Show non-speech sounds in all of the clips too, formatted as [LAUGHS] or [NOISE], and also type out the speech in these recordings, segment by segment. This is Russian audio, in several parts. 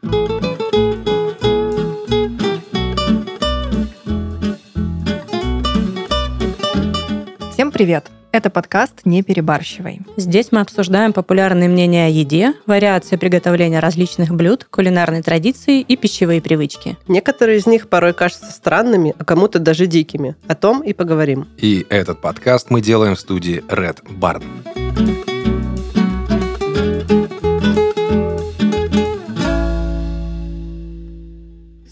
Всем привет! Это подкаст «Не перебарщивай». Здесь мы обсуждаем популярные мнения о еде, вариации приготовления различных блюд, кулинарные традиции и пищевые привычки. Некоторые из них порой кажутся странными, а кому-то даже дикими. О том и поговорим. И этот подкаст мы делаем в студии Red Barn.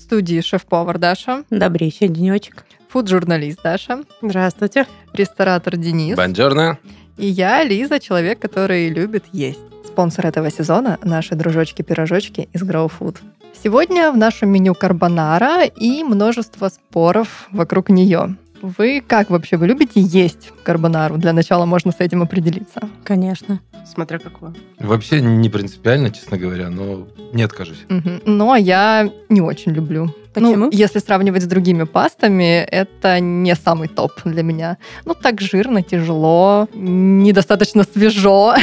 Студии шеф-повар Даша, Добрейший денечек. фуд-журналист Даша, Здравствуйте. ресторатор Денис Бонжорно. и я, Лиза, человек, который любит есть. Спонсор этого сезона – наши дружочки-пирожочки из Grow Food. Сегодня в нашем меню карбонара и множество споров вокруг нее. Вы как вообще? Вы любите есть карбонару? Для начала можно с этим определиться. Конечно. Смотря какое. Вообще не принципиально, честно говоря, но не откажусь. Мгм. Но я не очень люблю. Почему? Ну, если сравнивать с другими пастами, это не самый топ для меня. Ну, так жирно, тяжело, недостаточно свежо.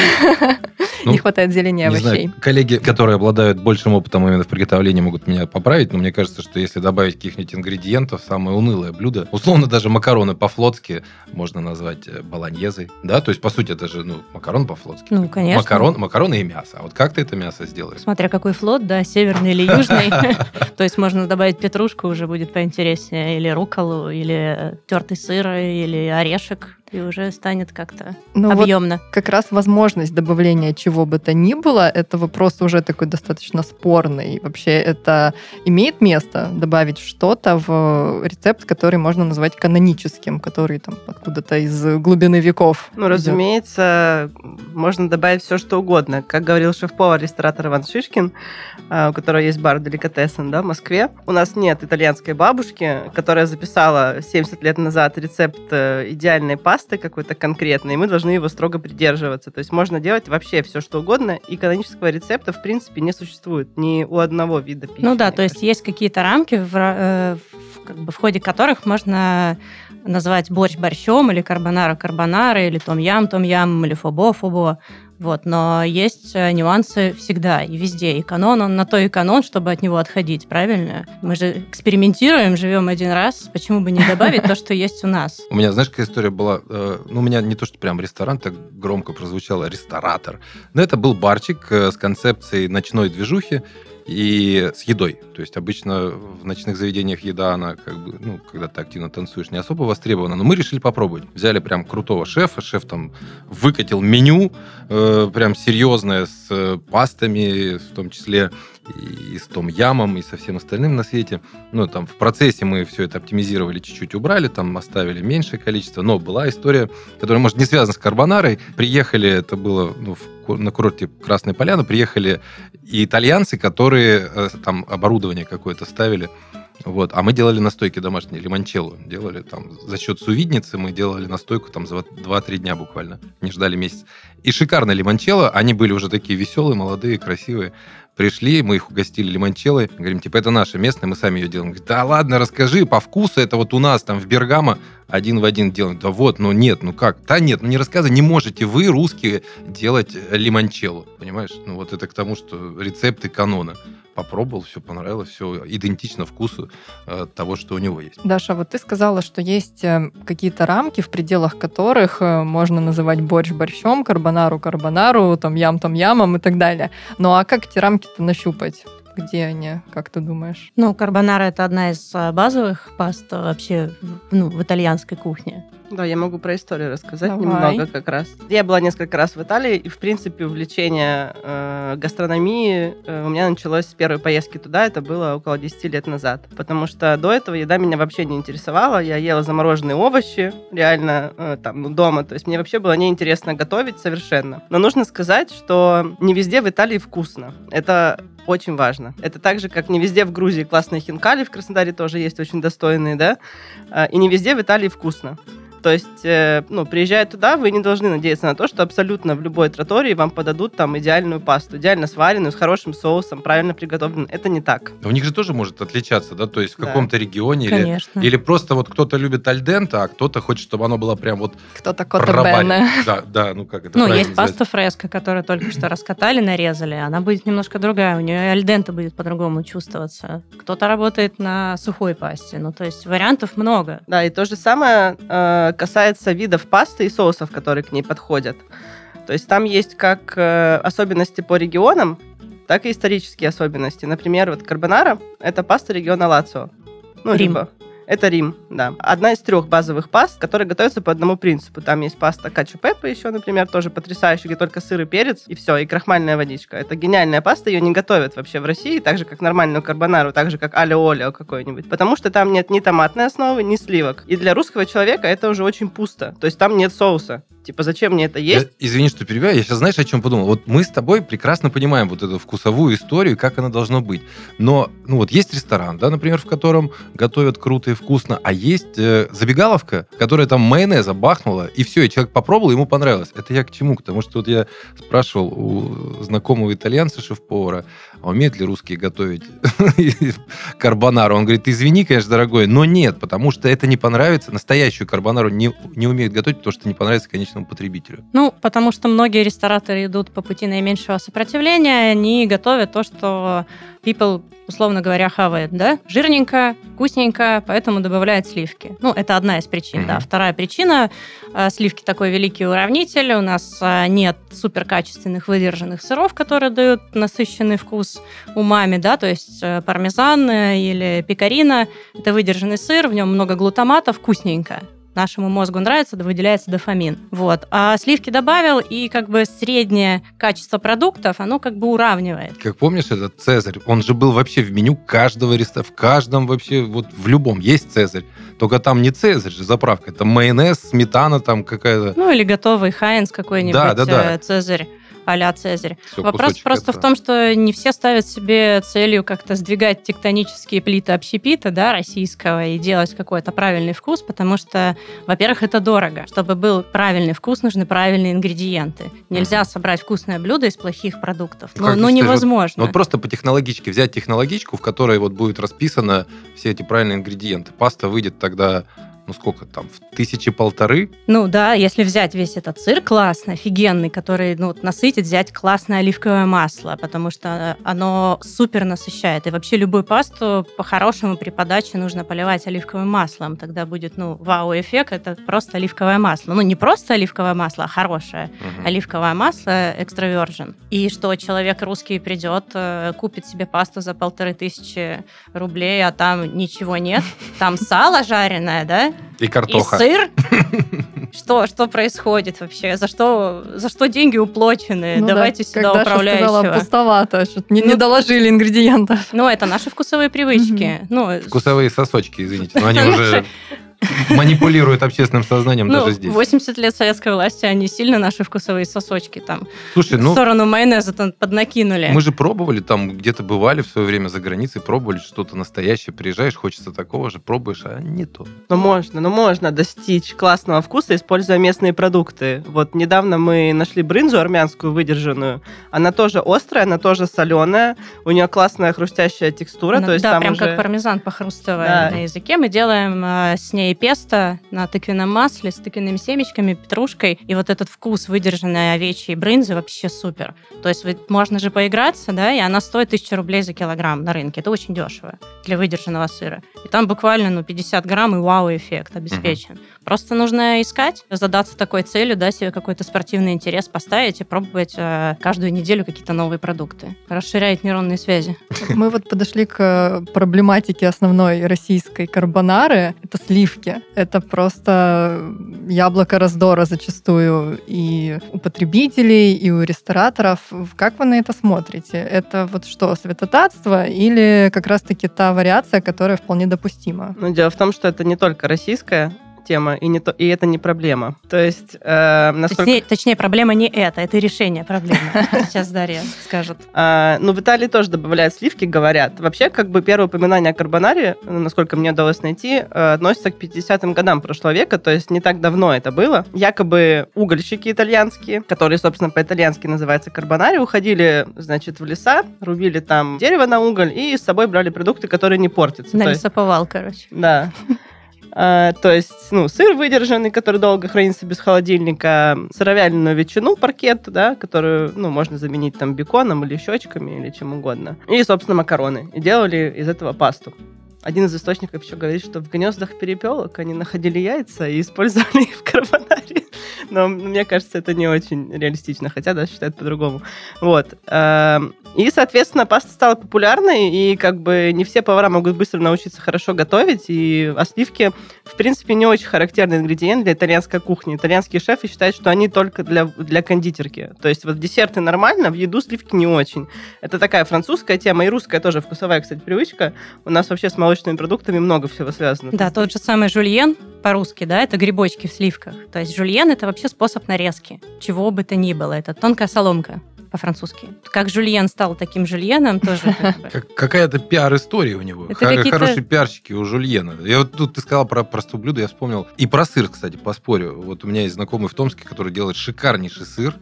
Ну, Не хватает зелени и овощей. знаю, коллеги, которые обладают большим опытом именно в приготовлении, могут меня поправить, но мне кажется, что если добавить каких-нибудь ингредиентов, самое унылое блюдо, условно даже макароны по-флотски можно назвать э, болоньезой, да, то есть, по сути, это же, ну, макарон по-флотски. Ну, конечно. Макарон, макароны и мясо. А вот как ты это мясо сделаешь? Смотря какой флот, да, северный или южный. [LAUGHS] То есть можно добавить петрушку, уже будет поинтереснее, или руколу, или тертый сыр, или орешек, и уже станет как-то Ну, вот объемно. как раз возможность добавления чего бы то ни было, это вопрос уже такой достаточно спорный. Вообще это имеет место добавить что-то в рецепт, который можно назвать каноническим, который там откуда-то из глубины веков. Ну, идет. разумеется, можно добавить все, что угодно. Как говорил шеф-повар, ресторатор Иван Шишкин, а, у которого есть бар Деликатесен да, в Москве. У нас нет итальянской бабушки, которая записала 70 лет назад рецепт э, идеальной пасты какой-то конкретной, и мы должны его строго придерживаться. То есть можно делать вообще все, что угодно, и канонического рецепта, в принципе, не существует ни у одного вида пищи. Ну да, то есть есть какие-то рамки, в, э, в- как бы, в ходе которых можно назвать борщ борщом, или карбонара карбонара, или том-ям том-ям, или фобо-фобо. Вот, но есть э, нюансы всегда и везде. И канон, он на то и канон, чтобы от него отходить, правильно? Мы же экспериментируем, живем один раз, почему бы не добавить то, что есть у нас? [LAUGHS] У меня, знаешь, какая история была? Э, Ну, у меня не то, что прям ресторан, так громко прозвучало, ресторатор. Но это был барчик э, с концепцией ночной движухи и с едой. То есть обычно в ночных заведениях еда, она как бы, ну, когда ты активно танцуешь, не особо востребована. Но мы решили попробовать. Взяли прям крутого шефа, шеф там выкатил меню, э, прям серьезное, с э, пастами, в том числе и с том ямом, и со всем остальным на свете. Ну, там в процессе мы все это оптимизировали, чуть-чуть убрали, там оставили меньшее количество. Но была история, которая, может, не связана с карбонарой. Приехали, это было ну, в на курорте Красная Поляна, приехали и итальянцы, которые э, там оборудование какое-то ставили. Вот. А мы делали настойки домашние, лимончелло. Делали там за счет сувидницы, мы делали настойку там за 2-3 дня буквально. Не ждали месяц. И шикарно лимончелло. Они были уже такие веселые, молодые, красивые. Пришли, мы их угостили лимончеллой. Говорим, типа, это наша местная, мы сами ее делаем. Говорит, да ладно, расскажи, по вкусу это вот у нас там в Бергамо один в один делаем. Да вот, ну нет, ну как? Да нет, ну не рассказывай, не можете вы, русские, делать лимончелло. Понимаешь? Ну вот это к тому, что рецепты канона. Попробовал, все понравилось, все идентично вкусу э, того, что у него есть. Даша, вот ты сказала, что есть э, какие-то рамки, в пределах которых э, можно называть борщ борщом, карбонару карбонару, там ям там ямом и так далее. Ну а как эти рамки-то нащупать? Где они, как ты думаешь? Ну, карбонара это одна из а, базовых паст а, вообще в- ну, в итальянской кухне. Да, я могу про историю рассказать Давай. немного как раз. Я была несколько раз в Италии, и, в принципе, увлечение э, гастрономией э, у меня началось с первой поездки туда, это было около 10 лет назад. Потому что до этого еда меня вообще не интересовала, я ела замороженные овощи, реально, э, там, ну, дома, то есть мне вообще было неинтересно готовить совершенно. Но нужно сказать, что не везде в Италии вкусно. Это очень важно. Это так же, как не везде в Грузии классные хинкали, в Краснодаре тоже есть очень достойные, да, А, и не везде в Италии вкусно. То есть, э, ну, приезжая туда, вы не должны надеяться на то, что абсолютно в любой тротории вам подадут там идеальную пасту, идеально сваренную, с хорошим соусом, правильно приготовленную. Это не так. У них же тоже может отличаться, да? То есть в Да. каком-то регионе или, Конечно. или просто вот кто-то любит альдента, а кто-то хочет, чтобы оно было прям вот Кто-то кота. Да, да, ну как это Ну, есть называется? паста фреска, которую только что раскатали, нарезали. Она будет немножко другая. У нее альдента будет по-другому чувствоваться. Кто-то работает на сухой пасте. Ну, то есть вариантов много. Да, и то же самое э, касается видов пасты и соусов, которые к ней подходят. То есть там есть как э, особенности по регионам, так и исторические особенности. Например, вот карбонара – это паста региона Лацио. Ну, Рим. либо- Это Рим, да. Одна из трех базовых паст, которые готовятся по одному принципу. Там есть паста качу пеппа еще, например, тоже потрясающая, где только сыр и перец, и все, и крахмальная водичка. Это гениальная паста, ее не готовят вообще в России, так же, как нормальную карбонару, так же, как алио-олио какой-нибудь. Потому что там нет ни томатной основы, ни сливок. И для русского человека это уже очень пусто. То есть там нет соуса. Типа, зачем мне это есть? Я- извини, что перебиваю. Я сейчас, знаешь, о чем подумал? Вот мы с тобой прекрасно понимаем вот эту вкусовую историю, как она должно быть. Но, ну вот есть ресторан, да, например, в котором готовят круто и вкусно, а есть э, забегаловка, которая там майонеза бахнула, и все, и человек попробовал, ему понравилось. Это я к чему? Потому что вот я спрашивал у знакомого итальянца, шеф-повара, а умеют ли русские готовить [LAUGHS] карбонару? Он говорит, извини, конечно, дорогой, но нет, потому что это не понравится. Настоящую карбонару не, не умеют готовить, потому что не понравится конечному потребителю. Ну, потому что многие рестораторы идут по пути наименьшего сопротивления, они готовят то, что people, условно говоря, хавает, да? Жирненько, вкусненько, поэтому добавляют сливки. Ну, это одна из причин, да. Мгм. Вторая причина, э, сливки такой великий уравнитель, у нас э, нет суперкачественных выдержанных сыров, которые дают насыщенный вкус умами, да, то есть э, пармезан или пекарина, это выдержанный сыр, в нем много глутамата, вкусненько нашему мозгу нравится, да выделяется дофамин. Вот. А сливки добавил, и как бы среднее качество продуктов, оно как бы уравнивает. Как помнишь, этот Цезарь, он же был вообще в меню каждого ресторана, в каждом вообще, вот в любом есть Цезарь. Только там не Цезарь же заправка, это майонез, сметана там какая-то. Ну, или готовый Хайнс какой-нибудь, Да, да, да. э, Цезарь, а-ля Цезарь. Всё, Вопрос просто этого. в том, что не все ставят себе целью как-то сдвигать тектонические плиты общепита, да, российского, и делать какой-то правильный вкус, потому что, во-первых, это дорого. Чтобы был правильный вкус, нужны правильные ингредиенты. Нельзя собрать вкусное блюдо из плохих продуктов. Ну, Ну, ну, невозможно. Ну, вот просто по технологичке взять технологичку, в которой вот будет расписано все эти правильные ингредиенты. Паста выйдет тогда, ну сколько там, в тысячи полторы. Ну да, если взять весь этот сыр классный, офигенный, который ну, вот насытит, взять классное оливковое масло, потому что оно супер насыщает. И вообще любую пасту по-хорошему при подаче нужно поливать оливковым маслом. Тогда будет, ну, вау-эффект, это просто оливковое масло. Ну, не просто оливковое масло, а хорошее. Мгм. Оливковое масло экстра virgin. И что человек русский придет, э, купит себе пасту за полторы тысячи рублей, а там ничего нет. Там сало жареное, да? И картоха. И сыр? [LAUGHS] Что, что происходит вообще? За что, за что деньги уплочены? Ну да, Давайте сюда как Даша управляющего. сказала, пустовато, что-то не, не Ну, доложили ингредиентов. Ну, это наши вкусовые привычки. Ну, Вкусовые сосочки, извините, но они [LAUGHS] уже манипулируют общественным сознанием ну, даже здесь. 80 лет советской власти, они сильно наши вкусовые сосочки там Слушай, в ну, сторону майонеза там поднакинули. мы же пробовали, там где-то бывали в свое время за границей, пробовали что-то настоящее, приезжаешь, хочется такого же, пробуешь, а не то. Ну, можно, ну, можно достичь классного вкуса, используя местные продукты. Вот недавно мы нашли брынзу армянскую выдержанную. Она тоже острая, она тоже соленая. У нее классная хрустящая текстура. Ну, то есть да, там прям уже... как пармезан похрустывая Да. на языке. Мы делаем э, с ней песто на тыквенном масле с тыквенными семечками, петрушкой. И вот этот вкус выдержанной овечьей брынзы вообще супер. То есть можно же поиграться, да, и она стоит 1000 рублей за килограмм на рынке. Это очень дешево для выдержанного сыра. И там буквально ну, 50 грамм и вау-эффект обеспечен. Просто нужно искать, задаться такой целью, да, себе какой-то спортивный интерес поставить и пробовать э, каждую неделю какие-то новые продукты. Расширяет нейронные связи. Мы вот подошли к проблематике основной российской карбонары. Это сливки. Это просто яблоко раздора зачастую и у потребителей, и у рестораторов. Как вы на это смотрите? Это вот что, святотатство или как раз-таки та вариация, которая вполне допустима? Ну, дело в том, что это не только российская тема, и, не то, и это не проблема. То есть, э, насколько... Точнее, точнее, проблема не это, это решение проблемы. [LAUGHS] Сейчас Дарья скажет. А, ну, в Италии тоже добавляют сливки, говорят. Вообще, как бы первое упоминание о карбонаре, насколько мне удалось найти, э, относится к 50-м годам прошлого века, то есть не так давно это было. Якобы угольщики итальянские, которые, собственно, по-итальянски называются карбонари, уходили, значит, в леса, рубили там дерево на уголь и с собой брали продукты, которые не портятся. На лесоповал, короче. Да. А, то есть, ну, сыр выдержанный, который долго хранится без холодильника, сыровяленую ветчину паркет, да, которую, ну, можно заменить там беконом или щечками или чем угодно. И, собственно, макароны. И делали из этого пасту. Один из источников еще говорит, что в гнездах перепелок они находили яйца и использовали их в карбонаре. Но мне кажется, это не очень реалистично, хотя, да, считают по-другому. Вот. Эм, И, соответственно, паста стала популярной, и как бы не все повара могут быстро научиться хорошо готовить, и а сливки, в принципе, не очень характерный ингредиент для итальянской кухни. Итальянские шефы считают, что они только для, для кондитерки. То есть вот десерты нормально, в еду сливки не очень. Это такая французская тема, и русская тоже вкусовая, кстати, привычка. У нас вообще с молочными продуктами много всего связано. Да, тот же самый жульен по-русски, да, это грибочки в сливках. То есть жульен это вообще способ нарезки, чего бы то ни было. Это тонкая соломка по-французски. Как жульен стал таким жульеном, тоже как какая-то пиар-история у него. Хорошие пиарщики у Жульена. Я вот тут ты сказал про простое блюдо, я вспомнил. И про сыр, кстати, поспорю. Вот у меня есть знакомый в Томске, который делает шикарнейший сыр.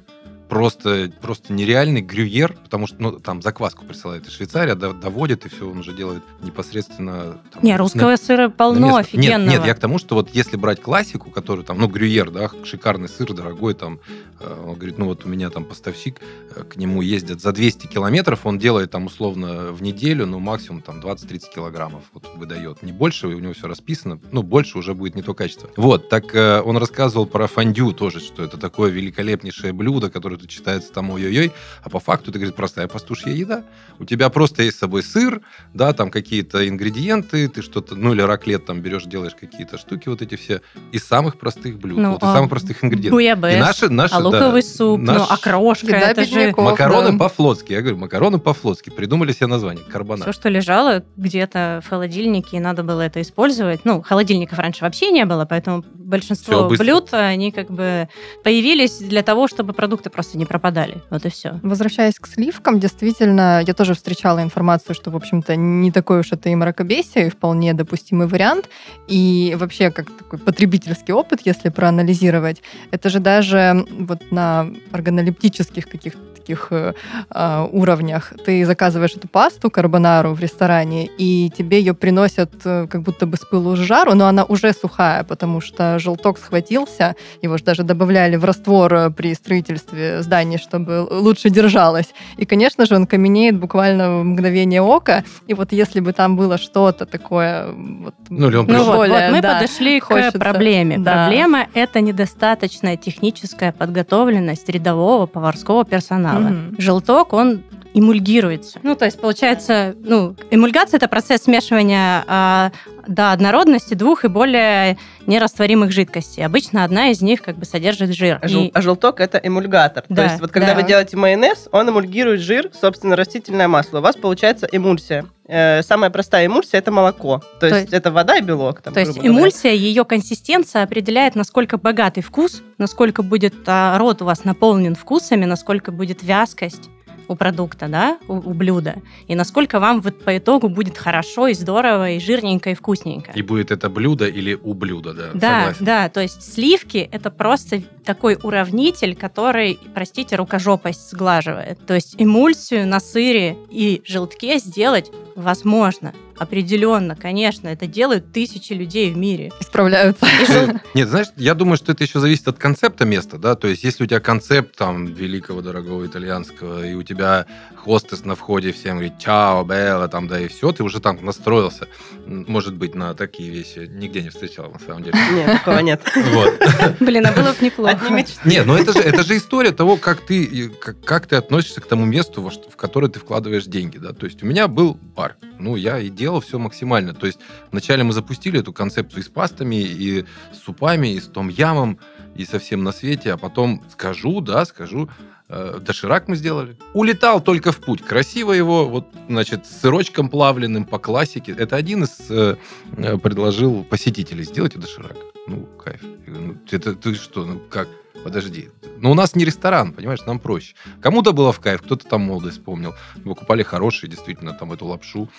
Просто, просто нереальный грюйер, потому что ну, там закваску присылает из Швейцарии, до- доводит, и все он уже делает непосредственно... там, Не, на- русского сыра на полно место. офигенного. Нет, нет, я к тому, что вот если брать классику, который там, ну, грюйер, да, шикарный сыр, дорогой, там, э, он говорит, ну, вот у меня там поставщик, э, к нему ездят за 200 километров, он делает там условно в неделю, ну, максимум там 20-30 килограммов вот выдает. Не больше, у него все расписано, ну, больше уже будет не то качество. Вот, так э, он рассказывал про фондю тоже, что это такое великолепнейшее блюдо, которое тут читается там ой-ой-ой, а по факту это, говорит, простая пастушья еда. У тебя просто есть с собой сыр, да, там какие-то ингредиенты, ты что-то, ну, или раклет там берешь, делаешь какие-то штуки вот эти все из самых простых блюд, Ну, вот из а самых простых ингредиентов. Буябес, И наши, наши, а да, луковый суп, ну, наш- окрошка, Еда это же. Макароны да. по-флотски. Я говорю, макароны по-флотски. Придумали себе название. все, Карбонат. что лежало где-то в холодильнике, и надо было это использовать. Ну, холодильников раньше вообще не было, поэтому большинство блюд, они как бы появились для того, чтобы продукты просто не пропадали. Вот и все. Возвращаясь к сливкам, действительно, я тоже встречала информацию, что, в общем-то, не такой уж это и мракобесие, и вполне допустимый вариант. И вообще, как такой потребительский опыт, если проанализировать, это же даже вот на органолептических каких-то таких э, а, уровнях ты заказываешь эту пасту карбонару в ресторане, и тебе ее приносят э, как будто бы с пылу с жару, но она уже сухая, потому что желток схватился, его же даже добавляли в раствор э, при строительстве зданий, чтобы лучше держалось. И, конечно же, он каменеет буквально в мгновение ока. И вот если бы там было что-то такое... Вот, Ну, или он Ну вот, более, вот мы да, подошли хочется. к проблеме. Да. Проблема – это недостаточная техническая подготовленность рядового поварского персонала. Мгм. Желток, он эмульгируется. Ну, то есть, получается, ну, эмульгация – это процесс смешивания а, до однородности двух и более нерастворимых жидкостей. Обычно одна из них как бы содержит жир. А, жел- И- а желток это эмульгатор. Да, То есть вот когда да. вы делаете майонез, он эмульгирует жир, собственно, растительное масло. У вас получается эмульсия. Э, самая простая эмульсия это молоко. То, То есть, есть- это вода и белок. Там, То есть говоря. эмульсия, ее консистенция определяет, насколько богатый вкус, насколько будет а, рот у вас наполнен вкусами, насколько будет вязкость у продукта, да, у, у блюда, и насколько вам вот по итогу будет хорошо и здорово, и жирненько, и вкусненько. И будет это блюдо или у блюда, да. Да, согласен. да, то есть сливки это просто такой уравнитель, который, простите, рукожопость сглаживает. То есть эмульсию на сыре и желтке сделать возможно, определенно, конечно, это делают тысячи людей в мире. и справляются. И жел- Нет, знаешь, я думаю, что это еще зависит от концепта места, да, то есть если у тебя концепт там великого, дорогого итальянского, и у тебя хостес на входе всем говорит «Чао, Белла», там, да, и все, ты уже там настроился, может быть, на такие вещи нигде не встречал, на самом деле. Нет, такого нет. Вот. [LAUGHS] Блин, а было бы неплохо. Не, ну это же, это же история того, как ты, как, как ты относишься к тому месту, в которое ты вкладываешь деньги, да. То есть у меня был бар, ну, я и делал все максимально. То есть вначале мы запустили эту концепцию и с пастами, и с супами, и с том ямом, и со всем на свете, а потом скажу, да, скажу, э, доширак мы сделали. Улетал только в путь. Красиво его, вот, значит, с сырочком плавленным по классике. Это один из э, э, предложил посетителей. Сделайте доширак. Ну, кайф. Ну, это ты что, ну как? Подожди. Ну, у нас не ресторан, понимаешь, нам проще. Кому-то было в кайф, кто-то там молодость вспомнил. Покупали хорошие, действительно, там эту лапшу.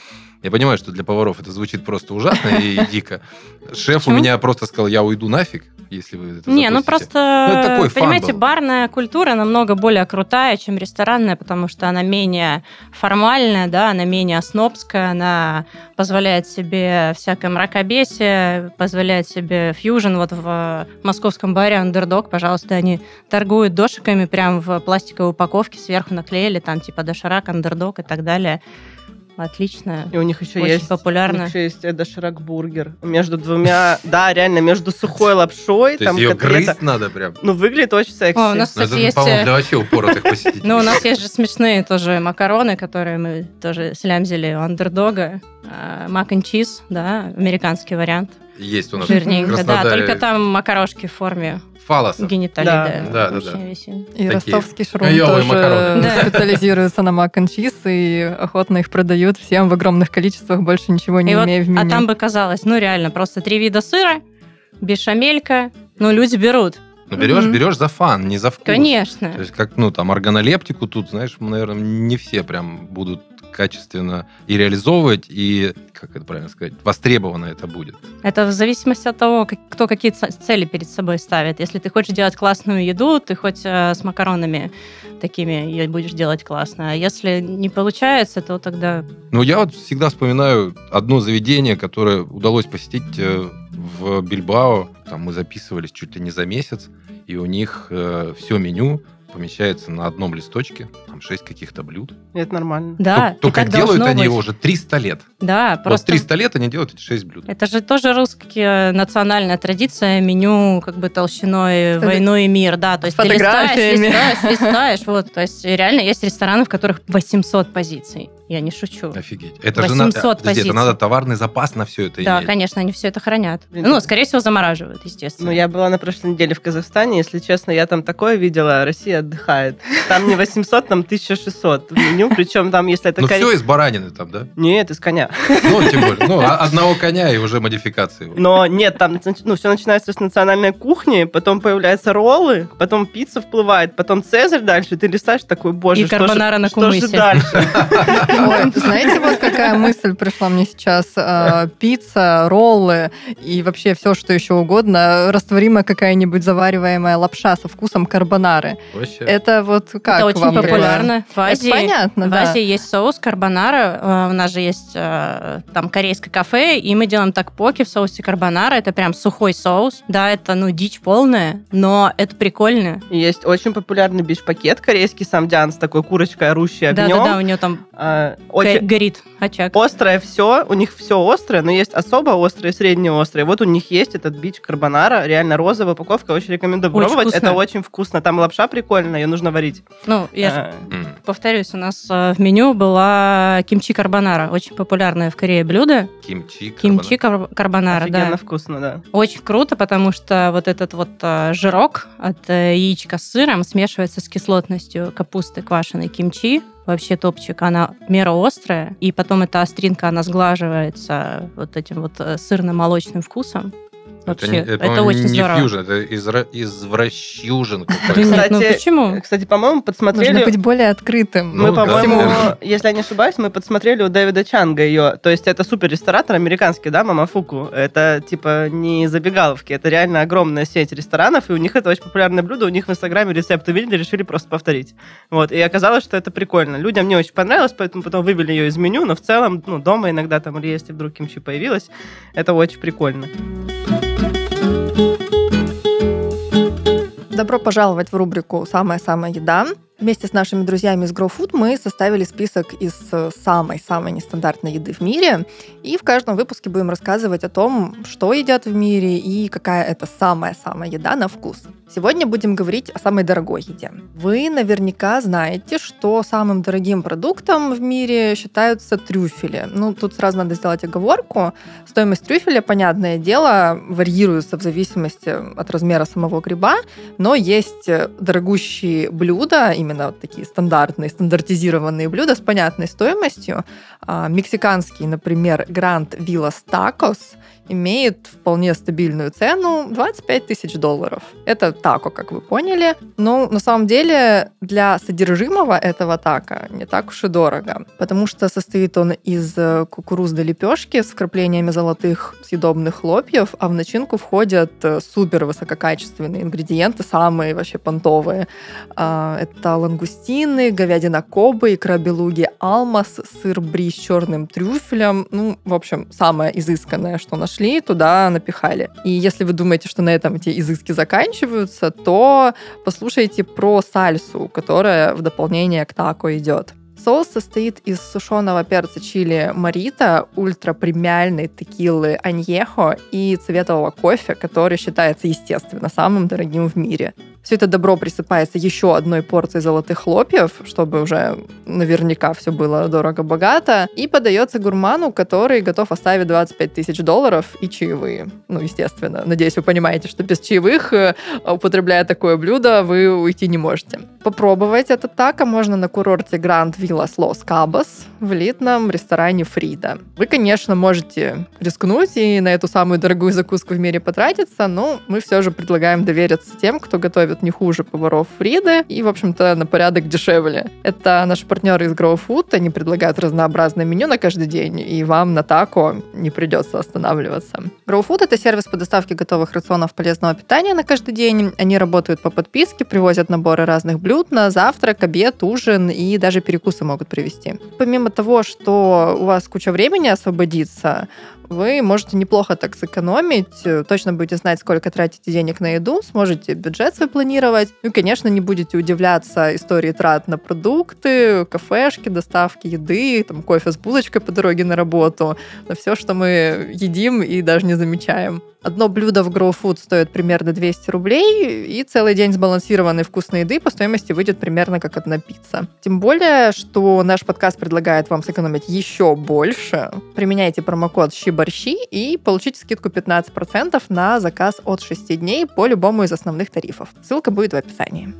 Я понимаю, что для поваров это звучит просто ужасно и [LAUGHS] дико. Шеф у меня просто сказал, я уйду нафиг, если вы это Не, ну запустите». просто, Ну, это такой понимаете, барная культура намного более крутая, чем ресторанная, потому что она менее формальная, да, она менее снобская, она позволяет себе всякое мракобесие, позволяет себе фьюжн. Вот в московском баре Underdog, пожалуйста, они торгуют дошиками прям в пластиковой упаковке, сверху наклеили там типа доширак, Underdog и так далее. Отлично. И у них еще Очень есть... популярно. У них еще есть доширак бургер. Между двумя... Да, реально, между сухой лапшой, То там есть ее котлета. грызть надо прям. Ну, выглядит очень секси. О, у нас, Ну, кстати, это, есть... по-моему, э, для вообще упоротых посетителей. Ну, у нас есть же смешные тоже макароны, которые мы тоже слямзили у андердога. Мак and чиз, да, американский вариант. Есть у нас Жирненько, в да, только там макарошки в форме фалосов. гениталий. Да. Да, Да, да, да. И Такие ростовский шрум тоже макароны. Да. специализируется на мак чиз и охотно их продают всем в огромных количествах, больше ничего не И вот, имея в меню. а там бы казалось, ну реально, просто три вида сыра, бешамелька, ну люди берут. Ну, берешь, Мгм. берешь за фан, не за вкус. Конечно. То есть, как, ну, там, органолептику тут, знаешь, наверное, не все прям будут качественно и реализовывать, и, как это правильно сказать, востребовано это будет. Это в зависимости от того, кто какие цели перед собой ставит. Если ты хочешь делать классную еду, ты хоть э, с макаронами такими ее будешь делать классно. А если не получается, то тогда Ну, я вот всегда вспоминаю одно заведение, которое удалось посетить э, в Бильбао. Там мы записывались чуть ли не за месяц, и у них все меню помещается на одном листочке, там шесть каких-то блюд. Это нормально. да, Только- Только делают они быть. его уже 300 лет. Да, Вот просто 300 лет они делают эти 6 блюд. Это же тоже русская национальная традиция, меню как бы толщиной Это «Войну и мир», да, то есть ты листаешь, фотографиями. листаешь, [LAUGHS] листаешь, вот, то есть реально есть рестораны, в которых 800 позиций, я не шучу. Офигеть. Это же надо, 800 подожди, это надо товарный запас на все это Да, иметь. конечно, они все это хранят. Блин, Ну, скорее всего, замораживают, естественно. Ну, я была на прошлой неделе в Казахстане. Если честно, я там такое видела. Россия отдыхает. Там не 800, там 1600 в меню. Причем там, если это... Ну, коре- все из баранины там, да? Нет, из коня. Ну, тем более. Ну, [LAUGHS] а- одного коня и уже модификации. Но нет, там ну, все начинается с национальной кухни, потом появляются роллы, потом пицца вплывает, потом цезарь дальше. Ты листаешь такой, боже, И что карбонара же, на что же кумысе. дальше? [LAUGHS] Знаете, вот какая мысль пришла мне сейчас? А, Пицца, роллы и вообще все, что еще угодно. Растворимая какая-нибудь завариваемая лапша со вкусом карбонары. Вообще. Это вот как это очень вам популярно. В Это Азии, понятно, в да. Азии есть соус карбонара. э, У нас же есть э, там корейское кафе, и мы делаем такпоки в соусе карбонара. Это прям сухой соус. Да, это ну дичь полная, но это прикольно. Есть очень популярный бич-пакет корейский самдян с такой курочкой, орущей огнем. Да-да-да, у нее там А, очень горит очаг. острое все, у них все острое, но есть особо острое и среднеострое. Вот у них есть этот бич карбонара, реально розовая упаковка, очень рекомендую Очень пробовать. вкусно. Это очень вкусно. Там лапша прикольная, ее нужно варить. Ну, я А, М. повторюсь, у нас э, в меню была кимчи карбонара. Очень популярное в Корее блюдо. Кимчи. Кимчи кар- карбонара, Офигенно да. вкусно, да. Очень круто, потому что вот этот вот э, жирок от э, яичка с сыром смешивается с кислотностью капусты квашеной кимчи. Вообще топчик, она в меру острая, и потом эта остринка, она сглаживается вот этим вот сырно-молочным вкусом. Вообще, не- это, по-моему, очень не здорово. фьюжн, это изра- извращюжен Да какой-то. ну Кстати, почему? Кстати, по-моему, Нужно подсмотрели... быть более открытым. Мы, Ну, да. по-моему, Всему. если я не ошибаюсь, мы подсмотрели у Дэвида Чанга ее. То есть это супер ресторатор американский, да, Мамафуку. Это типа не забегаловки, это реально огромная сеть ресторанов, и у них это очень популярное блюдо. У них в Инстаграме рецепт увидели, решили просто повторить. Вот, и оказалось, что это прикольно. Людям не очень понравилось, поэтому потом вывели ее из меню, но в целом, ну, дома иногда там, или если вдруг кимчи появилась, это очень прикольно. Добро пожаловать в рубрику «Самая-самая еда». Вместе с нашими друзьями из GrowFood мы составили список из э, самой-самой нестандартной еды в мире. И в каждом выпуске будем рассказывать о том, что едят в мире и какая это самая-самая еда на вкус. Сегодня будем говорить о самой дорогой еде. Вы наверняка знаете, что самым дорогим продуктом в мире считаются трюфели. Ну, тут сразу надо сделать оговорку. Стоимость трюфеля, понятное дело, варьируется в зависимости от размера самого гриба, но есть дорогущие блюда, именно вот такие стандартные, стандартизированные блюда с понятной стоимостью. А, мексиканский, например, Гранд Виллас Такос имеет вполне стабильную цену 25 тысяч долларов. Это тако, как вы поняли. Но на самом деле для содержимого этого тако не так уж и дорого, потому что состоит он из э, кукурузной лепешки с вкраплениями золотых съедобных хлопьев, а в начинку входят э, супер высококачественные ингредиенты, самые вообще понтовые. А, это лангустины, говядина кобы, икра белуги алмаз, сыр бри с черным трюфелем. Ну, в общем, самое изысканное, что нашли, туда напихали. И если вы думаете, что на этом эти изыски заканчиваются, то послушайте про сальсу, которая в дополнение к тако идет. Соус состоит из сушеного перца чили марита, ультрапремиальной текилы аньехо и цветового кофе, который считается, естественно, самым дорогим в мире. Все это добро присыпается еще одной порцией золотых хлопьев, чтобы уже наверняка все было дорого-богато, и подается гурману, который готов оставить 25 тысяч долларов и чаевые. Ну, естественно. Надеюсь, вы понимаете, что без чаевых, э, употребляя такое блюдо, вы уйти не можете. Попробовать это тако можно на курорте Гранд Виллас Лос Кабос в элитном ресторане Фрида. Вы, конечно, можете рискнуть и на эту самую дорогую закуску в мире потратиться, но мы все же предлагаем довериться тем, кто готовит готовят не хуже поваров Фриды и, в общем-то, на порядок дешевле. Это наши партнеры из Grow Food, они предлагают разнообразное меню на каждый день, и вам на тако не придется останавливаться. Grow Food — это сервис по доставке готовых рационов полезного питания на каждый день. Они работают по подписке, привозят наборы разных блюд на завтрак, обед, ужин и даже перекусы могут привезти. Помимо того, что у вас куча времени освободится, вы можете неплохо так сэкономить, точно будете знать, сколько тратите денег на еду, сможете бюджет свой планировать. Ну конечно, не будете удивляться истории трат на продукты, кафешки, доставки еды, там, кофе с булочкой по дороге на работу, на все, что мы едим и даже не замечаем. Одно блюдо в Grow Food стоит примерно 200 рублей, и целый день сбалансированной вкусной еды по стоимости выйдет примерно как одна пицца. Тем более, что наш подкаст предлагает вам сэкономить еще больше. Применяйте промокод щиборщи и получите скидку 15% на заказ от 6 дней по любому из основных тарифов. Ссылка будет в описании.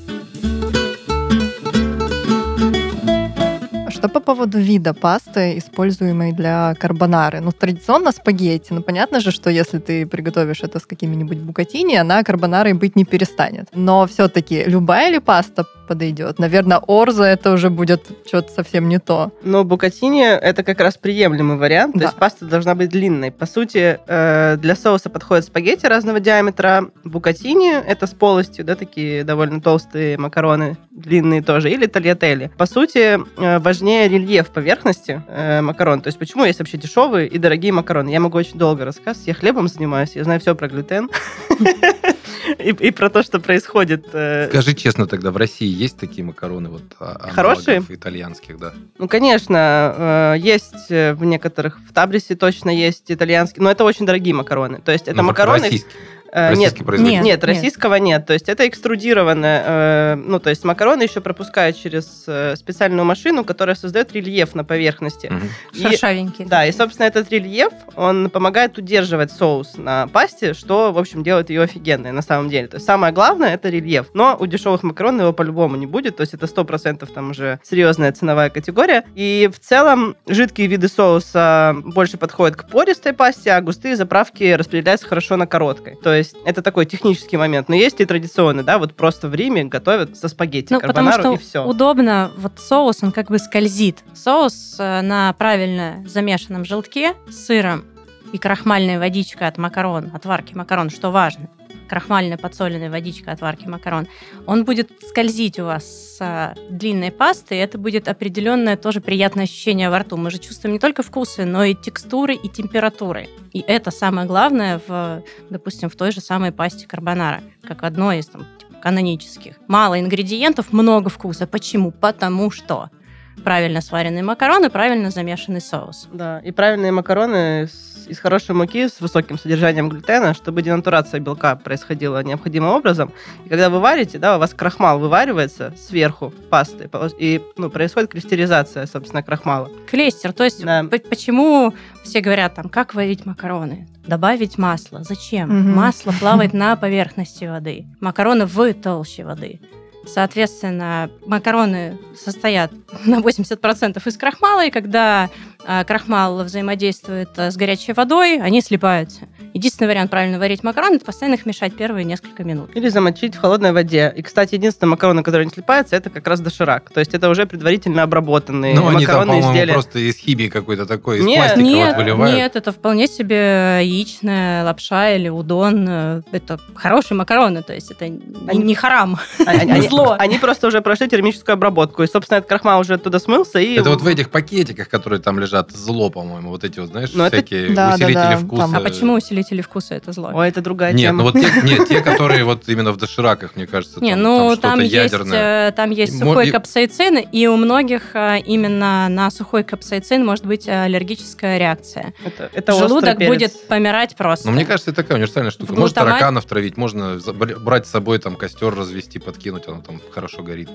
По поводу вида пасты, используемой для карбонары? Ну, традиционно спагетти. Ну, понятно же, что если ты приготовишь это с какими-нибудь букатини, она карбонарой быть не перестанет. Но все-таки любая ли паста подойдет? Наверное, орза это уже будет что-то совсем не то. Но букатини это как раз приемлемый вариант. Да. То есть паста должна быть длинной. По сути, э, для соуса подходят спагетти разного диаметра. Букатини это с полостью, да, такие довольно толстые макароны, длинные тоже. Или тольятели. По сути, э, важнее рельеф поверхности э, макарон. То есть почему есть вообще дешевые и дорогие макароны? Я могу очень долго рассказывать. Я хлебом занимаюсь, я знаю все про глютен. [LAUGHS] И, про то, что происходит. Э, Скажи честно тогда, в России есть такие макароны вот а, Хорошие? итальянских, да? Ну, конечно, э, есть в некоторых, в Табрисе точно есть итальянские, но это очень дорогие макароны. То есть это ну, макароны... Э, нет, нет, нет, российского нет. нет. То есть это экструдированное, э, ну, то есть макароны еще пропускают через э, специальную машину, которая создает рельеф на поверхности. Угу. Шершавенький. Да, и, собственно, этот рельеф, он помогает удерживать соус на пасте, что, в общем, делает ее офигенной на самом деле. То есть самое главное — это рельеф. Но у дешевых макарон его по-любому не будет, то есть это 100% там уже серьезная ценовая категория. И в целом жидкие виды соуса больше подходят к пористой пасте, а густые заправки распределяются хорошо на короткой. То есть есть это такой технический момент. Но есть и традиционный, да, вот просто в Риме готовят со спагетти, ну, потому что и все. удобно, вот соус, он как бы скользит. Соус э, на правильно замешанном желтке с сыром и крахмальной водичкой от макарон, от варки макарон, что важно крахмальная подсоленная водичка от варки макарон, он будет скользить у вас с а, длинной пастой, и это будет определенное тоже приятное ощущение во рту. Мы же чувствуем не только вкусы, но и текстуры, и температуры. И это самое главное, в, допустим, в той же самой пасте карбонара, как одной из там, типа, канонических. Мало ингредиентов, много вкуса. Почему? Потому что правильно сваренные макароны, правильно замешанный соус. Да, и правильные макароны с- из хорошей муки с высоким содержанием глютена, чтобы денатурация белка происходила необходимым образом. И когда вы варите, да, у вас крахмал вываривается сверху пасты, и ну, происходит кристаллизация, собственно, крахмала. Клейстер, то есть Да. почему все говорят там, как варить макароны? Добавить масло. Зачем? Мгм. Масло плавает на поверхности воды. Макароны в толще воды. Соответственно, макароны состоят [LAUGHS] на 80% из крахмала, и когда а, крахмал взаимодействует а, с горячей водой, они слипаются. Единственный вариант правильно варить макароны – это постоянно их мешать первые несколько минут. Или замочить в холодной воде. И, кстати, единственный макароны, который не слипается, это как раз доширак. То есть это уже предварительно обработанные Ну, они там, изделия. просто из химии какой-то такой, из Нет, пластика нет, вот выливают. нет, это вполне себе яичная лапша или удон. Это хорошие макароны, то есть это не, Они- не харам. [LAUGHS] Они, зло. они просто уже прошли термическую обработку. И, собственно, этот крахмал уже оттуда смылся. И Это вот в этих пакетиках, которые там лежат, зло, по-моему, вот эти вот, знаешь, Ну, это- всякие Да, да, усилители да, вкуса. там. А почему усилители вкуса это зло? Ой, это другая Нет, тема. ну вот те, нет, те, которые вот именно в дошираках, мне кажется, Не, там, ну там там, что-то есть, ядерное. э, там есть сухой и- капсаицин, и у многих э, именно на сухой капсаицин может быть аллергическая реакция. Это, это Желудок перец. будет помирать просто. Но мне кажется, это такая универсальная штука. В Можно глутамат- тараканов травить, можно брать с собой там костер развести, подкинуть, оно там хорошо горит.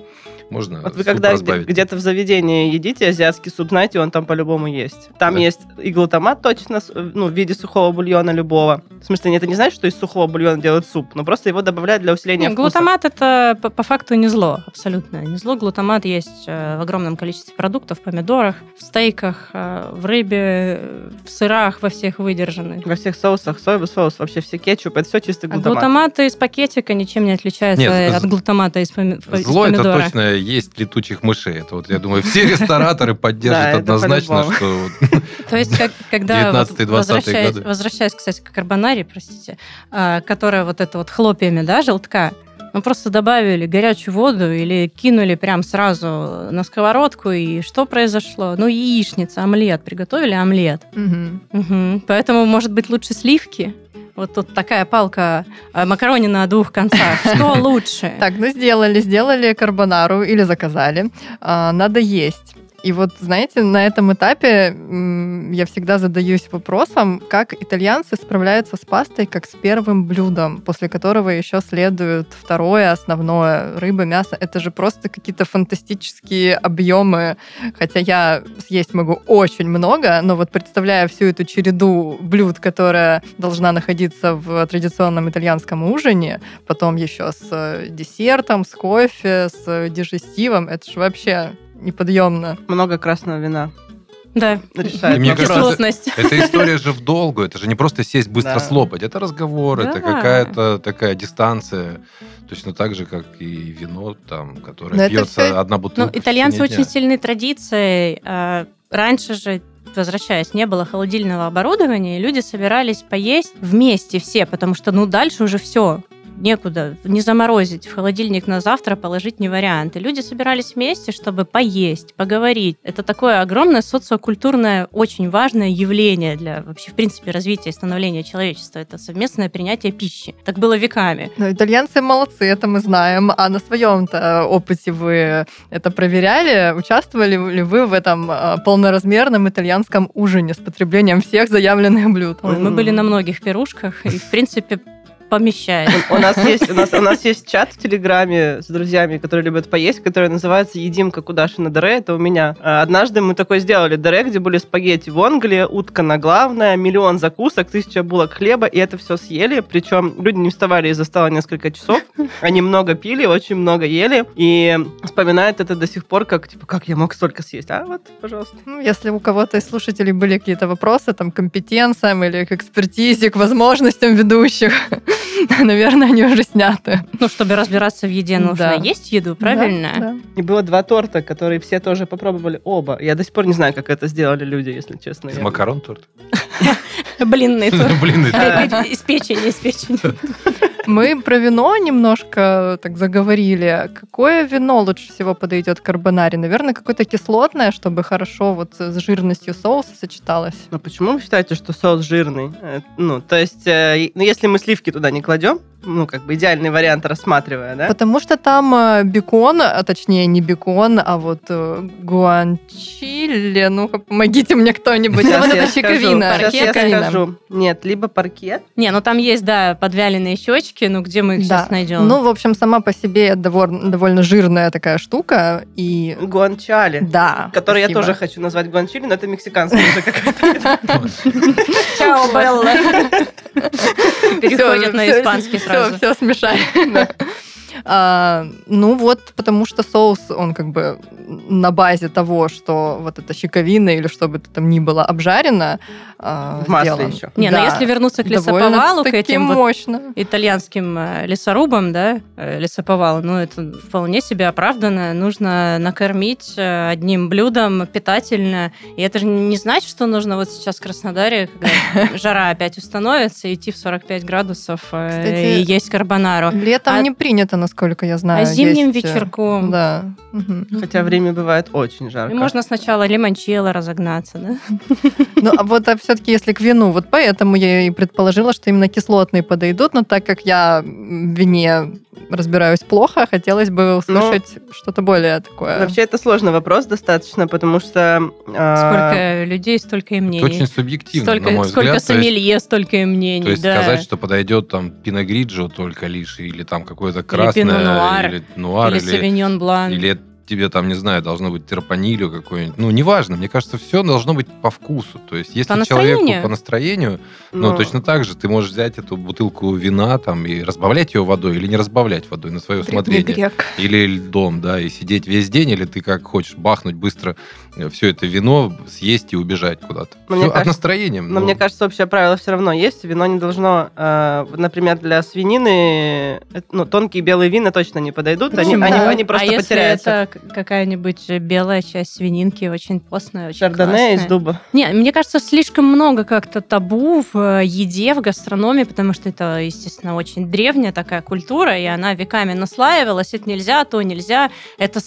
Можно Вот вы когда разбавить. где-то в заведении едите азиатский суп, знаете, он там по-любому есть. Там Да. есть и глутамат точно, ну, в виде сухого бульона любого. В смысле, это не значит, что из сухого бульона делают суп, но просто его добавляют для усиления Не, вкуса. глутамат это по, по факту не зло, абсолютно не зло. Глутамат есть э, в огромном количестве продуктов, в помидорах, в стейках, э, в рыбе, в сырах во всех выдержанных. Во всех соусах, соевый соус, вообще все кетчуп, это все чистый А глутамат. глутамат из пакетика ничем не отличается Нет, от з- глутамата из, поми- из Зло это помидора. точно есть летучих мышей. Это вот, я думаю, все рестораторы поддержат однозначно, что То есть, когда вот 19-20-е возвращаясь, годы. возвращаясь, кстати, к карбонаре, простите, а, которая вот это вот хлопьями, да, желтка, мы просто добавили горячую воду или кинули прям сразу на сковородку, и что произошло? Ну, яичница, омлет, приготовили омлет. Мгм. Мгм. Поэтому, может быть, лучше сливки? Вот тут такая палка а, макарони на двух концах. [LAUGHS] Что лучше? Так, ну сделали, сделали карбонару или заказали. А, надо есть. И вот, знаете, на этом этапе я всегда задаюсь вопросом, как итальянцы справляются с пастой как с первым блюдом, после которого еще следует второе основное рыба, мясо. Это же просто какие-то фантастические объемы. Хотя я съесть могу очень много, но вот представляя всю эту череду блюд, которая должна находиться в традиционном итальянском ужине, потом еще с э, десертом, с кофе, с э, дижестивом. Это же вообще неподъемно. Много красного вина. Да. Решает мне кажется, Кислотность. Эта история же в долгу. Это же не просто сесть быстро Да. слопать. Это разговор, это Да. какая-то такая дистанция. Точно так же, как и вино, там, Но которое это пьется всё- одна бутылка. Ну, итальянцы очень дня. сильные традиции. А, Раньше же возвращаясь, не было холодильного оборудования, и люди собирались поесть вместе все, потому что, ну, дальше уже все, некуда, не заморозить, в холодильник на завтра положить не вариант. И люди собирались вместе, чтобы поесть, поговорить. Это такое огромное социокультурное, очень важное явление для вообще, в принципе, развития и становления человечества. Это совместное принятие пищи. Так было веками. Ну, итальянцы молодцы, это мы знаем. А на своем-то опыте вы это проверяли? Участвовали ли вы в этом э, полноразмерном итальянском ужине с потреблением всех заявленных блюд? Ой, мы были на многих пирушках, и, в принципе, помещает. У нас есть у нас у нас есть чат в Телеграме с друзьями, которые любят поесть, который называется "Едим как Удашина Дере". Это у меня. А, Однажды мы такой сделали Дере, где были спагетти в Англии, утка на главное, миллион закусок, тысяча булок хлеба, и это все съели. Причем люди не вставали из-за стола несколько часов. Они много пили, очень много ели, и вспоминают это до сих пор, как типа, как я мог столько съесть? А вот, пожалуйста. Ну, если у кого-то из слушателей были какие-то вопросы там, к компетенциям или к экспертизе, к возможностям ведущих, [LAUGHS] наверное, они уже сняты. Ну, чтобы разбираться в еде, нужно Да. есть еду, правильно? Да, да. И было два торта, которые все тоже попробовали оба. Я до сих пор не знаю, как это сделали люди, если честно. Из макарон торт? Блинный [LAUGHS] торт. Блин, это- Из печени, из печени. [LAUGHS] Мы про вино немножко так заговорили. Какое вино лучше всего подойдет к карбонаре? Наверное, какое-то кислотное, чтобы хорошо вот с жирностью соуса сочеталось. Но почему вы считаете, что соус жирный? Э, Ну, то есть, э, ну, если мы сливки туда не кладем, ну, как бы идеальный вариант рассматривая, да? Потому что там э, бекон, а точнее не бекон, а вот э, гуанчили. Ну-ка, помогите мне [LAUGHS] кто-нибудь. Щас Вот я это щековина. щас я скажу. Нет, либо паркет. Не, ну там есть, да, подвяленные щечки, ну где мы их Да. сейчас найдем? Ну, в общем, сама по себе довольно, довольно жирная такая штука. И Гуанчали. да. Который я тоже хочу назвать гуанчили, но это мексиканская уже какая-то. Чао, Белла. [LAUGHS] Переходят на испанский сразу. Все, смешали. [LAUGHS] А, ну вот, потому что соус, он как бы на базе того, что вот эта щековина или что бы это там ни было обжарено, а, В масле сделан. еще. Не, ну Да. если вернуться к лесоповалу, к этим вот мощно. итальянским э, лесорубам, да, э, лесоповалу, ну, это вполне себе оправданно. Нужно накормить э, одним блюдом питательно. И это же не значит, что нужно вот сейчас в Краснодаре, когда [LAUGHS] жара опять установится, идти в 45 градусов Кстати, и есть карбонару. Летом А- не принято, насколько я знаю. А зимним есть, э, вечерком Да. Хотя время бывает очень жарко. И можно сначала лимончелло разогнаться, да? [LAUGHS] Ну, а вот все-таки если к вину, вот поэтому я и предположила, что именно кислотные подойдут, но так как я в вине разбираюсь плохо, хотелось бы услышать что-то более такое. Вообще это сложный вопрос достаточно, потому что... а, Сколько людей, столько и Это мнений. очень субъективно, Столько, на мой сколько взгляд. Есть- сомелье, столько и мнений, То есть да. сказать, что подойдет там пиногриджо только лишь, или там какое-то Пино красное, нуар, или нуар, Или или, савиньон блан. или тебе там, не знаю, должно быть терпанилью какой-нибудь. Ну, неважно, мне кажется, все должно быть по вкусу. То есть если По человеку настроению. по настроению, ну, ну, точно так же ты можешь взять эту бутылку вина там и разбавлять ее водой или не разбавлять водой на свое усмотрение. грек. Или льдом, да, и сидеть весь день, или ты как хочешь бахнуть быстро все это вино, съесть и убежать куда-то. Ну, мне Всё от кажется- настроения. Но ну, мне кажется, общее правило все равно есть. Вино не должно, э, например, для свинины, э, ну, тонкие белые вина точно не подойдут. Они, Почему? они, Да. они просто а если потеряются. это какая-нибудь белая часть свининки, очень постная, очень Шардоне из дуба. Не, мне кажется, слишком много как-то табу в э, еде, в гастрономии, потому что это, естественно, очень древняя такая культура, и она веками наслаивалась. Это нельзя, то нельзя. Это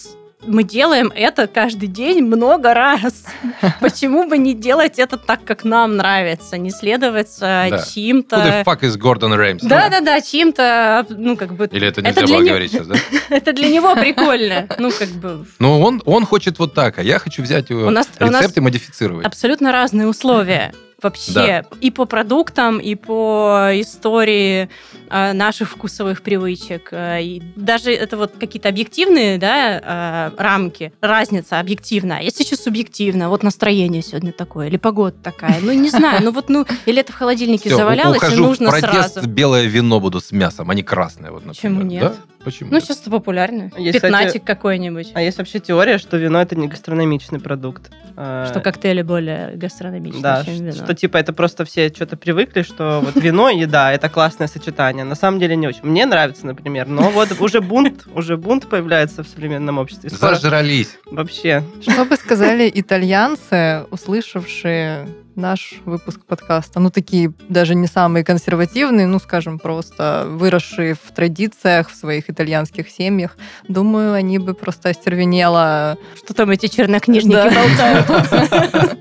мы делаем это каждый день много раз. [LAUGHS] Почему бы не делать это так, как нам нравится, не следовать Да. Who the чьим-то... fuck is Gordon Ramsay? Да-да-да, чьим-то, ну, как бы... Или это Это нельзя для было не- говорить сейчас, да? [LAUGHS] Это для него прикольно. Ну, как бы... Ну, он, он хочет вот так, а я хочу взять его У нас- у нас рецепт и модифицировать. абсолютно разные условия вообще Да. и по продуктам, и по истории э, наших вкусовых привычек. Э, и даже это вот какие-то объективные да, э, рамки, разница объективная. А есть еще субъективно. Вот настроение сегодня такое, или погода такая. Ну, не знаю, ну вот, ну, или это в холодильнике завалялось, и нужно сразу. белое вино буду с мясом, а не красное. Вот, например. Почему нет? Да? Почему Ну, сейчас это популярно. Есть, Пятнатик кстати, какой-нибудь. А есть вообще теория, что вино это не гастрономичный продукт. А, Что коктейли более гастрономичные, Да, чем что, вино. что, типа это просто все что-то привыкли, что вот вино и еда это классное сочетание. На самом деле не очень. Мне нравится, например, но вот уже бунт, уже бунт появляется в современном обществе. Скоро Зажрались. вообще. Что бы сказали итальянцы, услышавшие наш выпуск подкаста? Ну, такие даже не самые консервативные, ну, скажем, просто выросшие в традициях, в своих итальянских семьях. Думаю, они бы просто остервенело... Что там эти чернокнижники Да. болтают?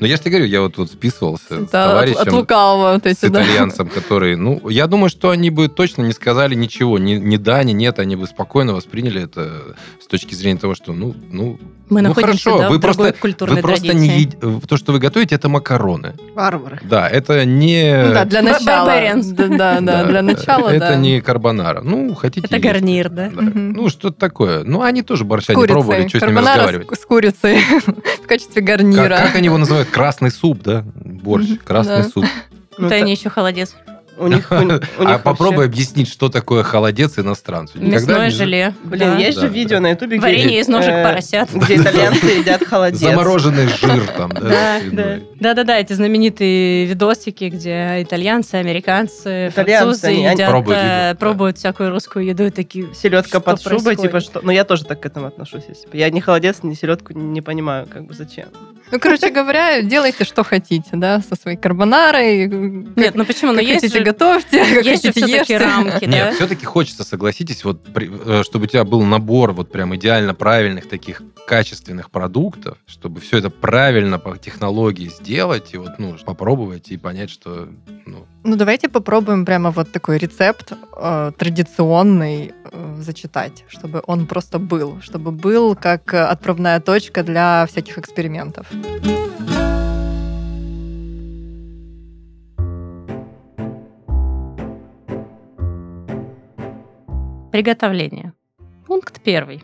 Но я же тебе говорю, я вот тут списывался с Да, товарищем, от лукавого вот эти, с да. итальянцем, который, ну, я думаю, что они бы точно не сказали ничего, ни, ни да, ни нет, они бы спокойно восприняли это с точки зрения того, что, ну, ну, Мы ну находимся хорошо, да, вы в другой просто, культурной вы просто традиции. не ед- то, что вы готовите, это макароны. Варвары. Да, это не... Ну да, для начала. Да, да, [LAUGHS] да, для начала, Это да. не карбонара. Ну, хотите... Это есть. гарнир, да? Ну, что-то такое. Ну, они тоже борща не пробовали, что с ними Карбонара разговаривать. с, с курицей [LAUGHS] в качестве гарнира. как они его называют? Красный суп, да? Борщ. Красный суп. Ну, Это они еще холодец. У них, у, у [LAUGHS] них А вообще- попробуй объяснить, что такое холодец иностранцу. Никогда Мясное не- желе. Блин, да. есть же да. видео на ютубе, где, Варенье из ножек э, поросят. где [LAUGHS] итальянцы едят холодец. Замороженный жир там, да? Да, да. Да-да-да, эти знаменитые видосики, где итальянцы, американцы, французы едят, пробуют э, пробуют всякую русскую еду и такие... Селедка под шубой, типа что. Ну, я тоже так к этому отношусь. Я ни холодец, ни селедку не понимаю, как бы зачем. Ну, короче говоря, делайте, что хотите, да, со своей карбонарой. Нет, ну почему? Ну как есть хотите, готовьте, как есть хотите, все-таки ешьте. рамки, да? Нет, все-таки хочется, согласитесь, вот, э, чтобы у тебя был набор вот прям идеально правильных таких качественных продуктов, чтобы все это правильно по технологии сделать и вот, ну, попробовать и понять, что, ну, Ну, давайте попробуем прямо вот такой рецепт э, традиционный э, зачитать, чтобы он просто был, чтобы был как отправная точка для всяких экспериментов. Приготовление. Пункт первый.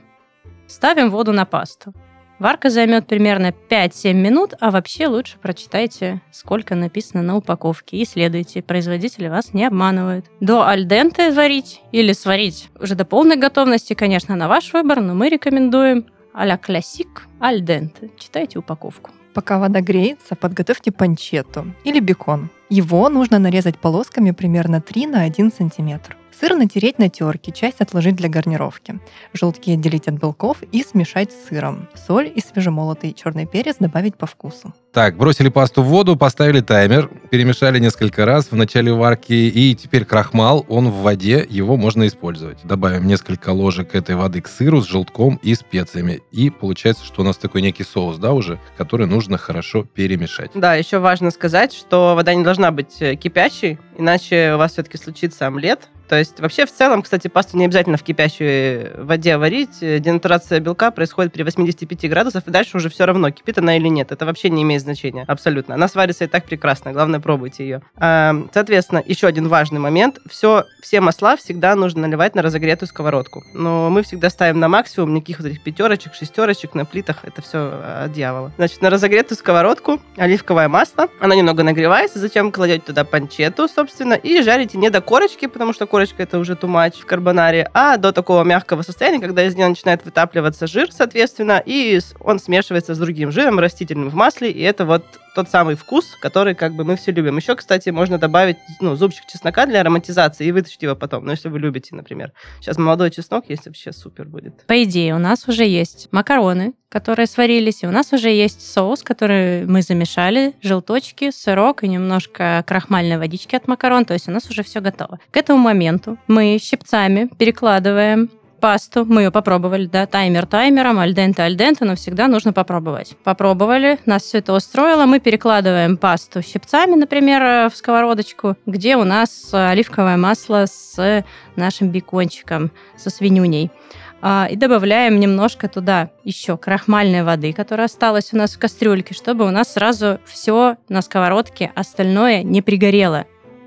Ставим воду на пасту. Варка займет примерно 5-7 минут, а вообще лучше прочитайте, сколько написано на упаковке, и следуйте, производители вас не обманывают. До альденте варить или сварить уже до полной готовности, конечно, на ваш выбор, но мы рекомендуем а-ля классик альденте. Читайте упаковку. Пока вода греется, подготовьте панчетту или бекон. Его нужно нарезать полосками примерно 3 на 1 сантиметр. Сыр натереть на терке, часть отложить для гарнировки. Желтки отделить от белков и смешать с сыром. Соль и свежемолотый черный перец добавить по вкусу. Так, бросили пасту в воду, поставили таймер, перемешали несколько раз в начале варки, и теперь крахмал, он в воде, его можно использовать. Добавим несколько ложек этой воды к сыру с желтком и специями. И получается, что у нас такой некий соус, да, уже, который нужно хорошо перемешать. Да, еще важно сказать, что вода не должна быть э, кипящей, иначе у вас все-таки случится омлет, то есть вообще в целом, кстати, пасту не обязательно в кипящей воде варить. Денатурация белка происходит при 85 градусах, и дальше уже все равно, кипит она или нет. Это вообще не имеет значения абсолютно. Она сварится и так прекрасно. Главное, пробуйте ее. А, соответственно, еще один важный момент. Все, все масла всегда нужно наливать на разогретую сковородку. Но мы всегда ставим на максимум никаких вот этих пятерочек, шестерочек на плитах. Это все от дьявола. Значит, на разогретую сковородку оливковое масло. Она немного нагревается. Затем кладете туда панчету, собственно, и жарите не до корочки, потому что корочка это уже тумач в карбонаре, а до такого мягкого состояния, когда из нее начинает вытапливаться жир, соответственно, и он смешивается с другим жиром растительным в масле, и это вот тот самый вкус, который как бы мы все любим. Еще, кстати, можно добавить ну, зубчик чеснока для ароматизации и вытащить его потом, ну, если вы любите, например. Сейчас молодой чеснок есть, вообще супер будет. По идее, у нас уже есть макароны, которые сварились, и у нас уже есть соус, который мы замешали, желточки, сырок и немножко крахмальной водички от макарон, то есть у нас уже все готово. К этому моменту мы щипцами перекладываем пасту, мы ее попробовали, да, таймер таймером, альденте альденте, но всегда нужно попробовать. Попробовали, нас все это устроило, мы перекладываем пасту щипцами, например, э, в сковородочку, где у нас оливковое масло с нашим бекончиком, со свинюней а, и добавляем немножко туда еще крахмальной воды, которая осталась у нас в кастрюльке, чтобы у нас сразу все на сковородке остальное не пригорело.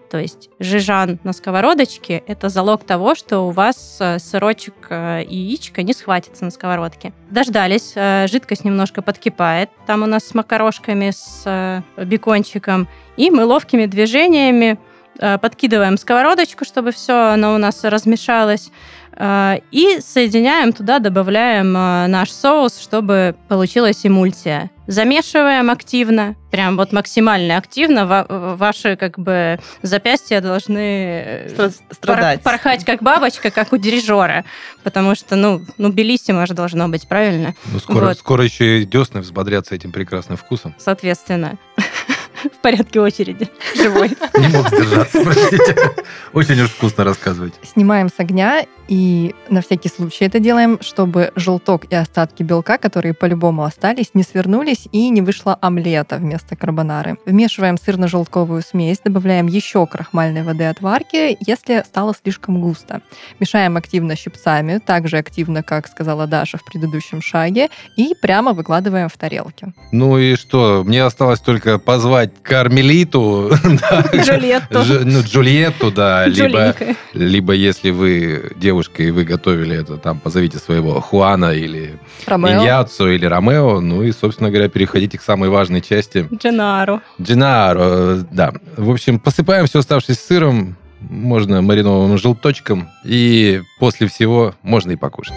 То есть жижан на сковородочке – это залог того, что у вас э, сырочек э, и яичко не схватится на сковородке. Дождались, э, жидкость немножко подкипает, там у нас с макарошками, с бекончиком, и мы ловкими движениями подкидываем сковородочку, чтобы все оно у нас размешалось, и соединяем туда, добавляем наш соус, чтобы получилась эмульсия. Замешиваем активно, прям вот максимально активно. Ваши как бы запястья должны э, страдать. порхать как бабочка, как у дирижера. Потому что, ну, ну белиссимо же должно быть, правильно? Ну, скоро, вот. скоро еще и десны взбодрятся этим прекрасным вкусом. Соответственно. [LAUGHS] [LAUGHS] в порядке очереди, [LAUGHS] живой. Не мог сдержаться, простите. Очень уж вкусно рассказывать. Снимаем с огня и на всякий случай это делаем, чтобы желток и остатки белка, которые по-любому остались, не свернулись и не вышло омлета вместо карбонары. Вмешиваем сырно-желтковую смесь, добавляем еще крахмальной воды от варки, если стало слишком густо. Мешаем активно щипцами, так же активно, как сказала Даша в предыдущем шаге, и прямо выкладываем в тарелки. Ну и что, мне осталось только позвать Кармелиту. [LAUGHS] Джульетту. Ну, Джульетту, да. Либо, либо если вы девушка и вы готовили это, там, позовите своего Хуана или Иньяцу или Ромео. Ну и, собственно говоря, переходите к самой важной части. Дженаро. Дженаро, да. В общем, посыпаем все оставшись сыром, можно маринованным желточком, и после всего можно и покушать.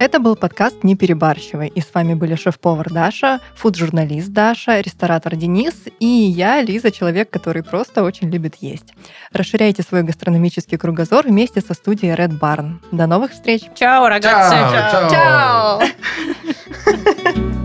Это был подкаст «Не перебарщивай», и с вами были шеф-повар Даша, фуд-журналист Даша, ресторатор Денис и я, Лиза, человек, который просто очень любит есть. Расширяйте свой гастрономический кругозор вместе со студией Red Barn. До новых встреч! Чао, рогатцы! Чао! Чао! Чао! [LAUGHS]